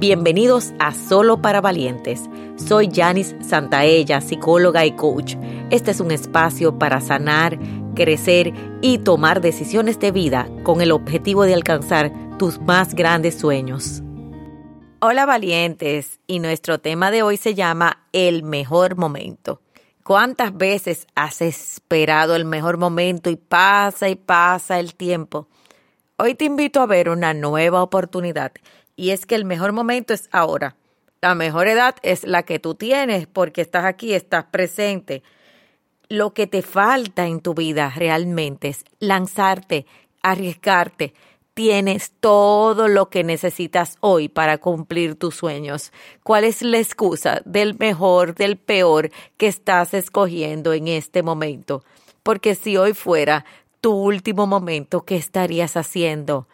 Bienvenidos a Solo para Valientes. Soy Janice Santaella, psicóloga y coach. Este es un espacio para sanar, crecer y tomar decisiones de vida con el objetivo de alcanzar tus más grandes sueños. Hola valientes, y nuestro tema de hoy se llama El mejor momento. ¿Cuántas veces has esperado el mejor momento y pasa y pasa el tiempo? Hoy te invito a ver una nueva oportunidad y es que el mejor momento es ahora. La mejor edad es la que tú tienes porque estás aquí, estás presente. Lo que te falta en tu vida realmente es lanzarte, arriesgarte. Tienes todo lo que necesitas hoy para cumplir tus sueños. ¿Cuál es la excusa del mejor, del peor que estás escogiendo en este momento? Porque si hoy fuera tu último momento, ¿qué estarías haciendo?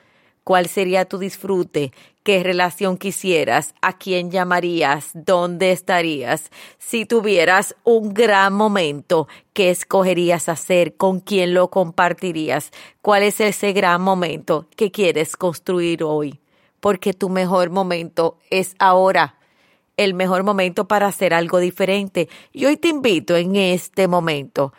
¿Cuál sería tu disfrute? ¿Qué relación quisieras? ¿A quién llamarías? ¿Dónde estarías? Si tuvieras un gran momento, ¿qué escogerías hacer? ¿Con quién lo compartirías? ¿Cuál es ese gran momento que quieres construir hoy? Porque tu mejor momento es ahora el mejor momento para hacer algo diferente. Y hoy te invito en este momento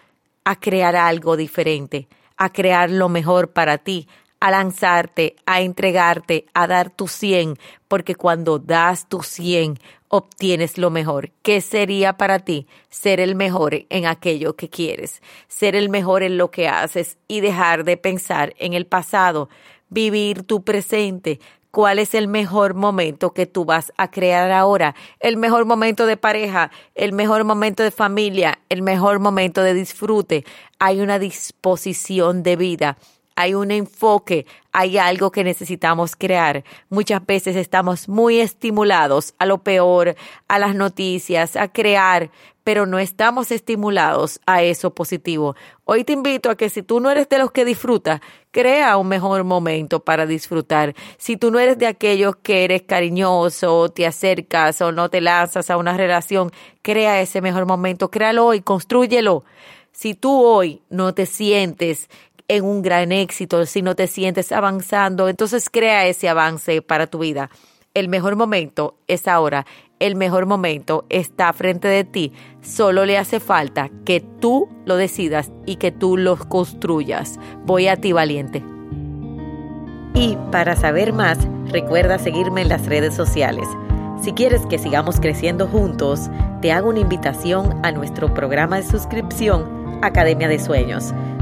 a crear algo diferente, a crear lo mejor para ti, a lanzarte, a entregarte, a dar tu 100, porque cuando das tu 100 obtienes lo mejor. ¿Qué sería para ti ser el mejor en aquello que quieres? Ser el mejor en lo que haces y dejar de pensar en el pasado, vivir tu presente. ¿Cuál es el mejor momento que tú vas a crear ahora? El mejor momento de pareja, el mejor momento de familia, el mejor momento de disfrute. Hay una disposición de vida hay un enfoque, hay algo que necesitamos crear. Muchas veces estamos muy estimulados a lo peor, a las noticias, a crear, pero no estamos estimulados a eso positivo. Hoy te invito a que si tú no eres de los que disfruta, crea un mejor momento para disfrutar. Si tú no eres de aquellos que eres cariñoso, te acercas o no te lanzas a una relación, crea ese mejor momento, créalo hoy, construyelo. Si tú hoy no te sientes en un gran éxito, si no te sientes avanzando, entonces crea ese avance para tu vida. El mejor momento es ahora, el mejor momento está frente de ti, solo le hace falta que tú lo decidas y que tú lo construyas. Voy a ti valiente. Y para saber más, recuerda seguirme en las redes sociales. Si quieres que sigamos creciendo juntos, te hago una invitación a nuestro programa de suscripción Academia de Sueños